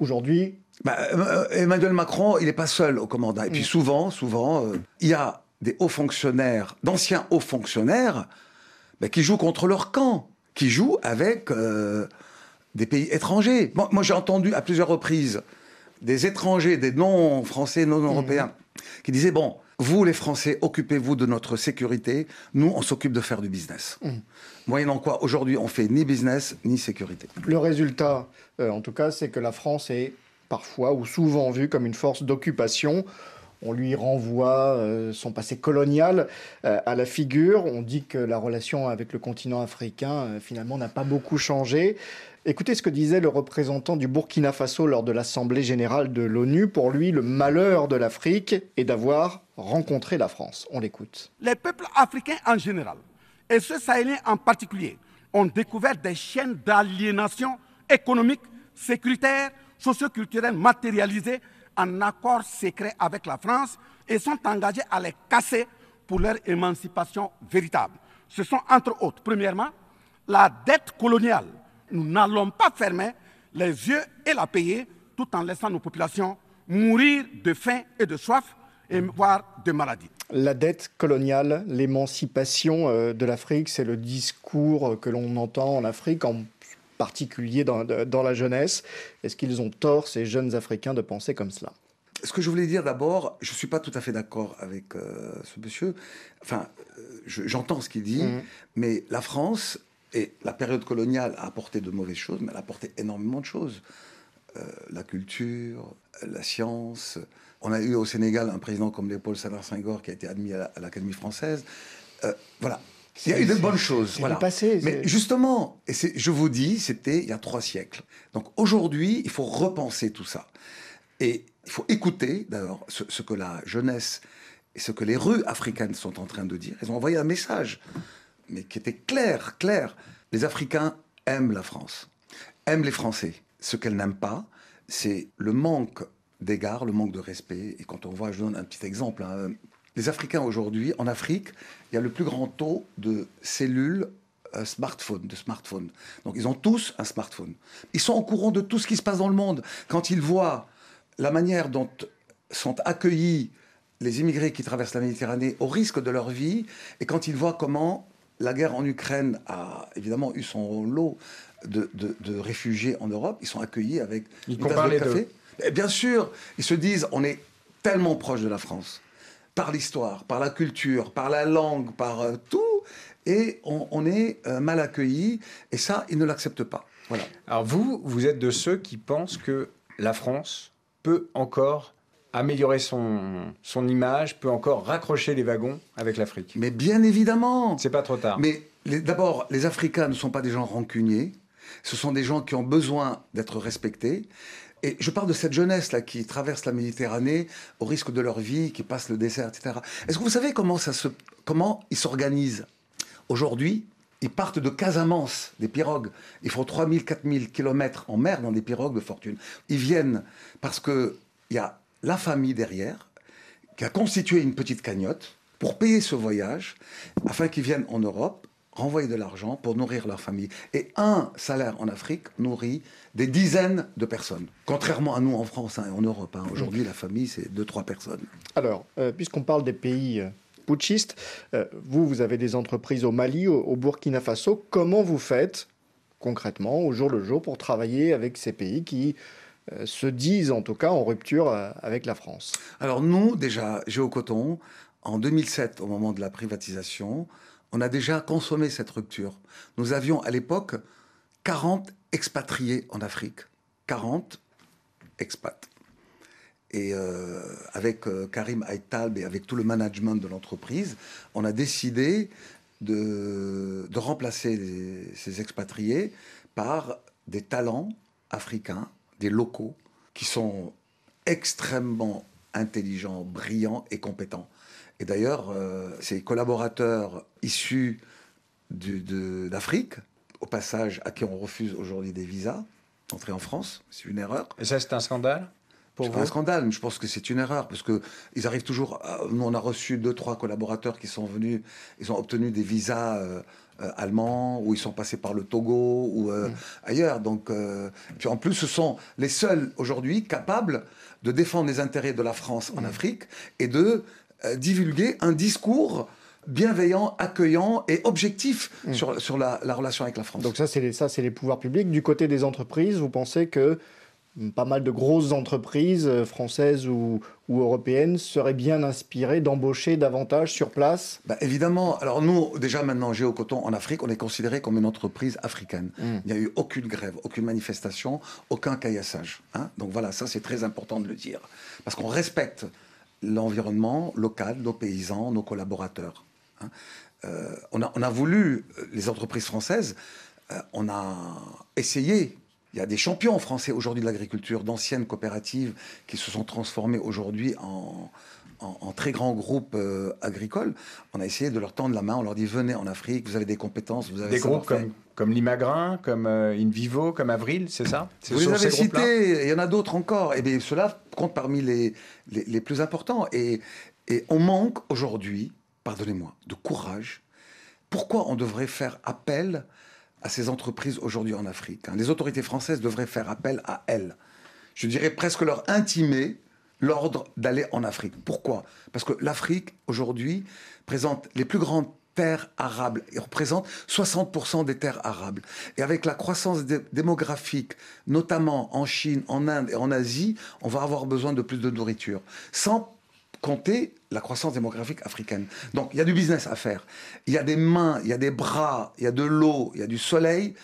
Aujourd'hui, bah, euh, Emmanuel Macron, il n'est pas seul au commandant. Et puis mm. souvent, souvent, euh, il y a des hauts fonctionnaires, d'anciens hauts fonctionnaires, bah, qui jouent contre leur camp, qui jouent avec euh, des pays étrangers. moi, j'ai entendu à plusieurs reprises des étrangers, des non-français, non-européens, mm. qui disaient, bon, vous les Français, occupez-vous de notre sécurité, nous, on s'occupe de faire du business. Mm. Moyennant quoi, aujourd'hui, on fait ni business, ni sécurité. Le résultat, en tout cas, c'est que la France est parfois ou souvent vu comme une force d'occupation. On lui renvoie euh, son passé colonial euh, à la figure. On dit que la relation avec le continent africain, euh, finalement, n'a pas beaucoup changé. Écoutez ce que disait le représentant du Burkina Faso lors de l'Assemblée générale de l'ONU. Pour lui, le malheur de l'Afrique est d'avoir rencontré la France. On l'écoute. Les peuples africains en général, et ceux sahéliens en particulier, ont découvert des chaînes d'aliénation économique, sécuritaire, socioculturels matérialisés en accord secret avec la France et sont engagés à les casser pour leur émancipation véritable. Ce sont entre autres, premièrement, la dette coloniale. Nous n'allons pas fermer les yeux et la payer tout en laissant nos populations mourir de faim et de soif et voire de maladie. La dette coloniale, l'émancipation euh, de l'Afrique, c'est le discours que l'on entend en Afrique en particulier dans, la jeunesse. Est-ce qu'ils ont tort, ces jeunes Africains, de penser comme cela? Ce que je voulais dire d'abord, je ne suis pas tout à fait d'accord avec euh, ce monsieur. Enfin, euh, j'entends ce qu'il dit, mmh. mais la France et la période coloniale a apporté de mauvaises choses, mais elle a apporté énormément de choses. Euh, la culture, la science. On a eu au Sénégal un président comme Léopold Sédar Senghor qui a été admis à l'Académie française. voilà, il y a eu de bonnes choses. Voilà. Passé, Mais justement, et je vous dis, c'était il y a trois siècles. Donc aujourd'hui, il faut repenser tout ça. Et il faut écouter, d'ailleurs, ce, que la jeunesse et ce que les rues africaines sont en train de dire. Ils ont envoyé un message, mais qui était clair, clair. Les Africains aiment la France, aiment les Français. Ce qu'elles n'aiment pas, c'est le manque d'égard, le manque de respect. Et quand on voit, je donne un petit exemple, hein, les Africains aujourd'hui, en Afrique, il y a le plus grand taux de cellules euh, smartphones, de smartphones. Donc ils ont tous un smartphone. Ils sont au courant de tout ce qui se passe dans le monde. Quand ils voient la manière dont sont accueillis les immigrés qui traversent la Méditerranée au risque de leur vie, et quand ils voient comment la guerre en Ukraine a évidemment eu son lot de, réfugiés en Europe, ils sont accueillis avec une tasse de café. bien sûr, ils se disent on est tellement proche de la France par l'histoire, par la culture, par la langue, par euh, tout, et on, est euh, mal accueilli, et ça, ils ne l'acceptent pas. Voilà. Alors vous, vous êtes de ceux qui pensent que la France peut encore améliorer son, son image, peut encore raccrocher les wagons avec l'Afrique. Mais bien évidemment. C'est pas trop tard. Mais d'abord, les Africains ne sont pas des gens rancuniers. Ce sont des gens qui ont besoin d'être respectés. Et je parle de cette jeunesse-là qui traverse la Méditerranée au risque de leur vie, qui passe le désert, etc. Est-ce que vous savez comment, ils s'organisent? Aujourd'hui, ils partent de Casamance, des pirogues. Ils font 3000, 4000 kilomètres en mer dans des pirogues de fortune. Ils viennent parce qu'il y a la famille derrière qui a constitué une petite cagnotte pour payer ce voyage afin qu'ils viennent en Europe renvoyer de l'argent pour nourrir leur famille. Et un salaire en Afrique nourrit des dizaines de personnes. Contrairement à nous en France hein, et en Europe. Hein. Aujourd'hui, la famille, c'est deux, trois personnes. Alors, euh, puisqu'on parle des pays euh, putschistes, euh, vous, vous avez des entreprises au Mali, au, Burkina Faso. Comment vous faites concrètement, au jour le jour, pour travailler avec ces pays qui se disent en tout cas en rupture avec la France? Alors nous, déjà, Géocoton, en 2007, au moment de la privatisation, on a déjà consommé cette rupture. Nous avions à l'époque 40 expatriés en Afrique. 40 expats. Et euh, avec euh, Karim Aitalb et avec tout le management de l'entreprise, on a décidé de, remplacer ces expatriés par des talents africains, des locaux, qui sont extrêmement intelligents, brillants et compétents. Et d'ailleurs, euh, ces collaborateurs issus d'Afrique, au passage à qui on refuse aujourd'hui des visas, d'entrer en France, c'est une erreur. Et ça, c'est un scandale c'est pas un scandale, mais je pense que c'est une erreur parce que ils arrivent toujours. nous, on a reçu deux, trois collaborateurs qui sont venus, ils ont obtenu des visas euh, euh, allemands ou ils sont passés par le Togo ou euh, mm. ailleurs. Donc, puis en plus, ce sont les seuls aujourd'hui capables de défendre les intérêts de la France en mm. Afrique et de divulguer un discours bienveillant, accueillant et objectif mm. sur, sur la, la, relation avec la France. Donc ça, c'est les, ça, c'est les pouvoirs publics. Du côté des entreprises, vous pensez que pas mal de grosses entreprises euh, françaises ou, européennes seraient bien inspirées d'embaucher davantage sur place? Bah Évidemment. Alors nous, déjà maintenant, Géocoton, en Afrique, on est considéré comme une entreprise africaine. Hmm. Il n'y a eu aucune grève, aucune manifestation, aucun caillassage. Hein. Donc voilà, ça c'est très important de le dire. Parce qu'on respecte l'environnement local, nos paysans, nos collaborateurs. Hein. Euh, on, a, on, a, voulu, euh, les entreprises françaises, on a essayé il y a des champions français aujourd'hui de l'agriculture, d'anciennes coopératives qui se sont transformées aujourd'hui en, en, très grands groupes euh, agricoles. On a essayé de leur tendre la main, on leur dit venez en Afrique, vous avez des compétences, vous avez des groupes comme, comme l'Imagrin, comme euh, Invivo, comme Avril, c'est ça? Vous les avez cités, il y en a d'autres encore. Et bien cela compte parmi les, les, les plus importants. Et, et on manque aujourd'hui, pardonnez-moi, de courage. Pourquoi on devrait faire appel à ces entreprises aujourd'hui en Afrique. Hein? Les autorités françaises devraient faire appel à elles. Je dirais presque leur intimer l'ordre d'aller en Afrique. Pourquoi? Parce que l'Afrique, aujourd'hui, présente les plus grandes terres arables et représente 60% des terres arables. Et avec la croissance démographique, notamment en Chine, en Inde et en Asie, on va avoir besoin de plus de nourriture. Sans compter la croissance démographique africaine. Donc il y a du business à faire. Il y a des mains, il y a des bras, il y a de l'eau, il y a du soleil,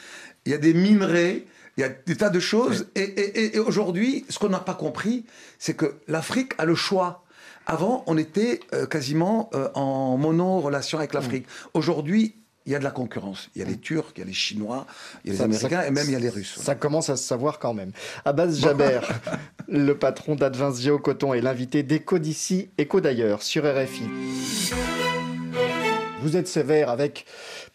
il y a des minerais, il y a des tas de choses. Et, aujourd'hui, ce qu'on n'a pas compris, c'est que l'Afrique a le choix. Avant, on était euh, quasiment euh, en mono-relation avec l'Afrique. Mmh. Aujourd'hui, il y a de la concurrence. Il y a les Turcs, il y a les Chinois, il y a les Américains et même il y a les Russes. Ça commence à se savoir quand même. Abbas Jaber, le patron d'Advance Coton et l'invité d'Eco d'ici, Eco d'ailleurs, sur RFI. Vous êtes sévère avec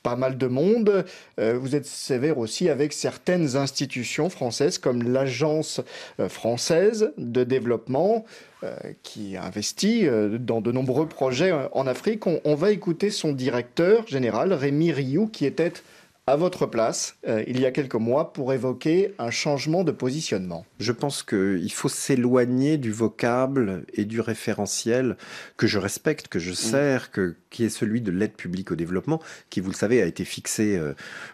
pas mal de monde. Euh, vous êtes sévère aussi avec certaines institutions françaises comme l'Agence euh, française de développement euh, qui investit dans de nombreux projets en Afrique. On, va écouter son directeur général, Rémi Rioux, qui était à votre place il y a quelques mois pour évoquer un changement de positionnement. Je pense qu'il faut s'éloigner du vocable et du référentiel que je respecte, que je mm. sers, que, qui est celui de l'aide publique au développement, qui, vous le savez, a été fixé euh,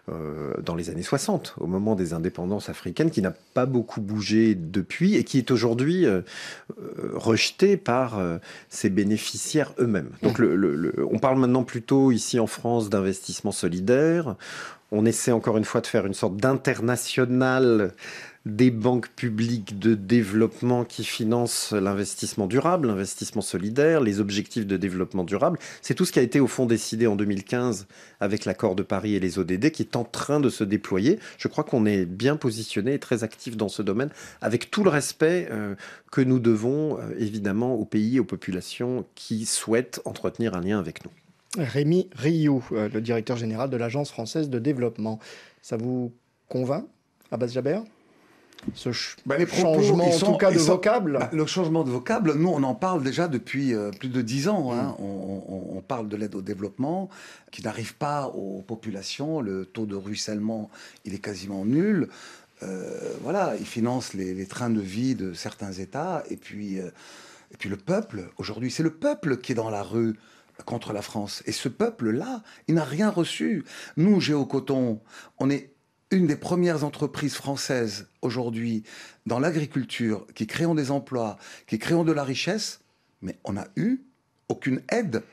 euh, dans les années 60, au moment des indépendances africaines, qui n'a pas beaucoup bougé depuis et qui est aujourd'hui rejeté par ses bénéficiaires eux-mêmes. Donc le, on parle maintenant plutôt ici en France d'investissement solidaire. On essaie encore une fois de faire une sorte d'international des banques publiques de développement qui financent l'investissement durable, l'investissement solidaire, les objectifs de développement durable. C'est tout ce qui a été au fond décidé en 2015 avec l'accord de Paris et les ODD qui est en train de se déployer. Je crois qu'on est bien positionné et très actif dans ce domaine avec tout le respect euh, que nous devons euh, évidemment aux pays, aux populations qui souhaitent entretenir un lien avec nous. Rémi Rioux, euh, le directeur général de l'Agence française de développement. Ça vous convainc, Abbas Jaber ce bah, changement, en tout cas, de vocable bah, Le changement de vocable, nous, on en parle déjà depuis euh, plus de dix ans. Hein. Mm. On, parle de l'aide au développement qui n'arrive pas aux populations. Le taux de ruissellement, il est quasiment nul. Euh, voilà, il finance les, trains de vie de certains États. Et puis, et puis le peuple, aujourd'hui, c'est le peuple qui est dans la rue contre la France. Et ce peuple-là, il n'a rien reçu. Nous, Géocoton, on est une des premières entreprises françaises aujourd'hui dans l'agriculture qui créons des emplois, qui créons de la richesse, mais on n'a eu aucune aide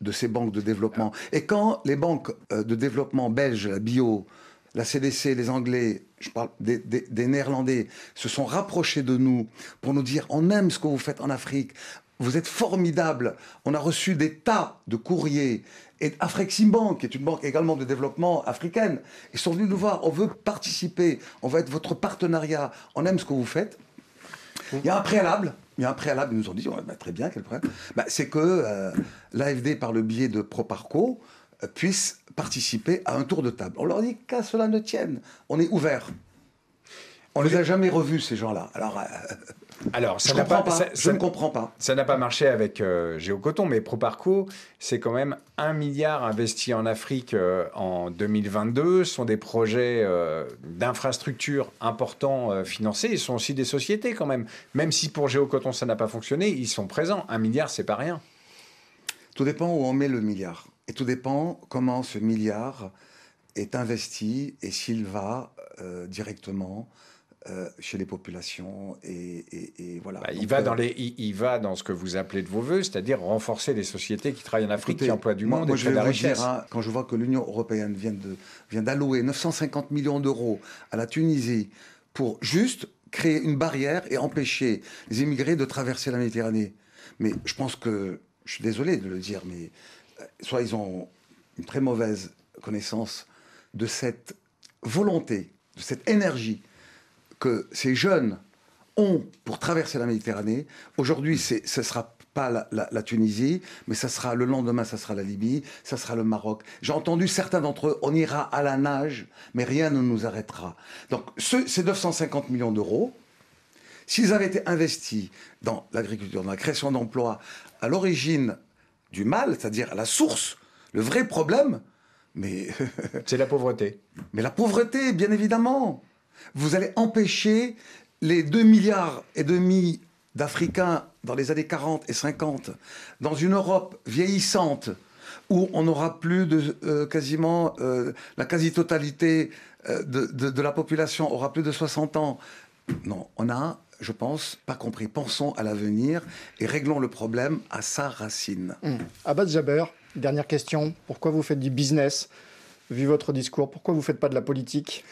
de ces banques de développement. Et quand les banques euh, de développement belges, la bio, la CDC, les Anglais, je parle des, des, Néerlandais, se sont rapprochés de nous pour nous dire on aime ce que vous faites en Afrique, vous êtes formidable. On a reçu des tas de courriers. Et Afreximbank, qui est une banque également de développement africaine, ils sont venus nous voir. On veut participer. On va être votre partenariat. On aime ce que vous faites. Il y a un préalable. Il y a un préalable, ils nous ont dit, bah, très bien, quel problème bah, C'est que euh, l'AFD, par le biais de Proparco, euh, puisse participer à un tour de table. On leur dit qu'à cela ne tienne, on est ouvert. On ne les a jamais revus, ces gens-là. Alors, euh, alors, ça je, n'a comprends pas, pas, ça- je ça- ne comprends pas. Ça n'a pas marché avec euh, Géocoton, mais Proparco, c'est quand même un milliard investi en Afrique euh, en 2022. Ce sont des projets euh, d'infrastructures importants financés. Ils sont aussi des sociétés quand même. Même si pour Géocoton ça n'a pas fonctionné, ils sont présents. Un milliard, c'est pas rien. Tout dépend où on met le milliard. Et tout dépend comment ce milliard est investi et s'il va directement euh, chez les populations. Et, et- et voilà. Bah, il, Donc, va euh, dans les, il, il va dans ce que vous appelez de vos voeux, c'est-à-dire renforcer les sociétés qui travaillent en Afrique, Écoutez, qui emploient du moi- monde moi, et je vais la vous dire, richesse. hein, quand je vois que l'Union européenne vient de vient d'allouer 950 millions d'euros à la Tunisie pour juste créer une barrière et empêcher les immigrés de traverser la Méditerranée. Mais je pense que, je suis désolé de le dire, mais euh, soit ils ont une très mauvaise connaissance de cette volonté, de cette énergie que ces jeunes ont pour traverser la Méditerranée. Aujourd'hui, ce ne sera pas la, la- la Tunisie, mais ça sera le lendemain, ça sera la Libye, ça sera le Maroc. J'ai entendu certains d'entre eux, on ira à la nage, mais rien ne nous arrêtera. Donc, ce- ces 950 millions d'euros, s'ils avaient été investis dans l'agriculture, dans la création d'emplois, à l'origine du mal, c'est-à-dire à la source, le vrai problème, mais... C'est la pauvreté. Mais la pauvreté, bien évidemment. Vous allez empêcher les 2 milliards et demi d'Africains dans les années 40 et 50, dans une Europe vieillissante, où on n'aura plus de euh, quasiment euh, la quasi-totalité euh, de, la population aura plus de 60 ans. Non, on a, je pense, pas compris. Pensons à l'avenir et réglons le problème à sa racine. Hum. Abbas Jaber, dernière question. Pourquoi vous faites du business? Vu votre discours, pourquoi vous ne faites pas de la politique?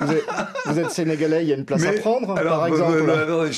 Vous, êtes, vous êtes sénégalais, il y a une place à Mais, prendre, alors, par exemple euh, euh,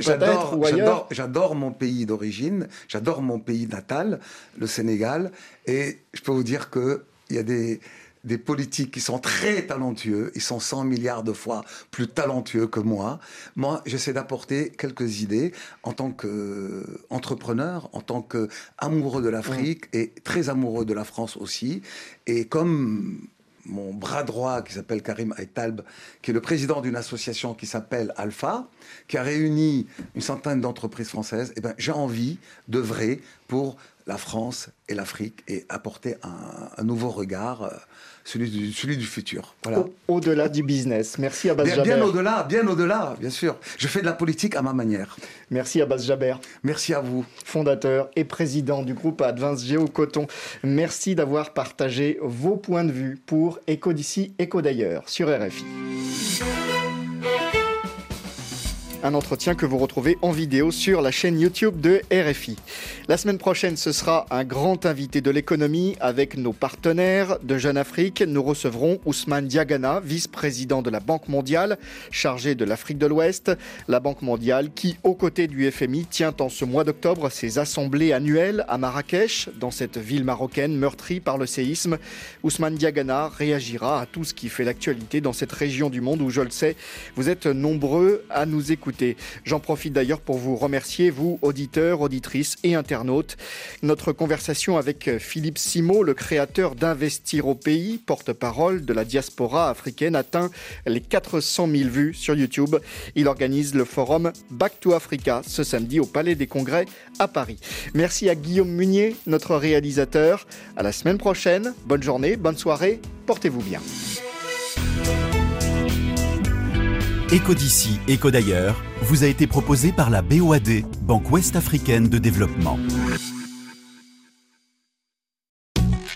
J'adore, j'adore, mon pays d'origine, j'adore mon pays natal, le Sénégal, et je peux vous dire que il y a des des politiques qui sont très talentueux, ils sont 100 milliards de fois plus talentueux que moi. Moi, j'essaie d'apporter quelques idées en tant qu'entrepreneur, en tant qu'amoureux de l'Afrique et très amoureux de la France aussi. Et comme mon bras droit qui s'appelle Karim Aitalb, qui est le président d'une association qui s'appelle Alpha, qui a réuni une centaine d'entreprises françaises, eh ben, j'ai envie d'œuvrer pour la France et l'Afrique et apporter un, un nouveau regard, euh, celui du, celui du futur. Voilà. Au- Au-delà du business. Merci Abbas Bien, Jaber. bien au-delà, bien au-delà, bien sûr. Je fais de la politique à ma manière. Merci Abbas Jaber. Merci à vous. Fondateur et président du groupe Advance Géo Coton. Merci d'avoir partagé vos points de vue pour Éco d'ici, Éco d'ailleurs sur RFI. Un entretien que vous retrouvez en vidéo sur la chaîne YouTube de RFI. La semaine prochaine, ce sera un grand invité de l'économie avec nos partenaires de Jeune Afrique. Nous recevrons Ousmane Diagana, vice-président de la Banque mondiale, chargé de l'Afrique de l'Ouest. La Banque mondiale qui, aux côtés du FMI, tient en ce mois d'octobre ses assemblées annuelles à Marrakech, dans cette ville marocaine meurtrie par le séisme. Ousmane Diagana réagira à tout ce qui fait l'actualité dans cette région du monde où, je le sais, vous êtes nombreux à nous J'en profite d'ailleurs pour vous remercier, vous, auditeurs, auditrices et internautes. Notre conversation avec Philippe Simo, le créateur d'Investir au pays, porte-parole de la diaspora africaine, atteint les 400 000 vues sur YouTube. Il organise le forum Back to Africa ce samedi au Palais des Congrès à Paris. Merci à Guillaume Munier, notre réalisateur. À la semaine prochaine. Bonne journée, bonne soirée. Portez-vous bien. Éco d'ici, éco d'ailleurs, vous a été proposé par la BOAD, Banque Ouest Africaine de Développement.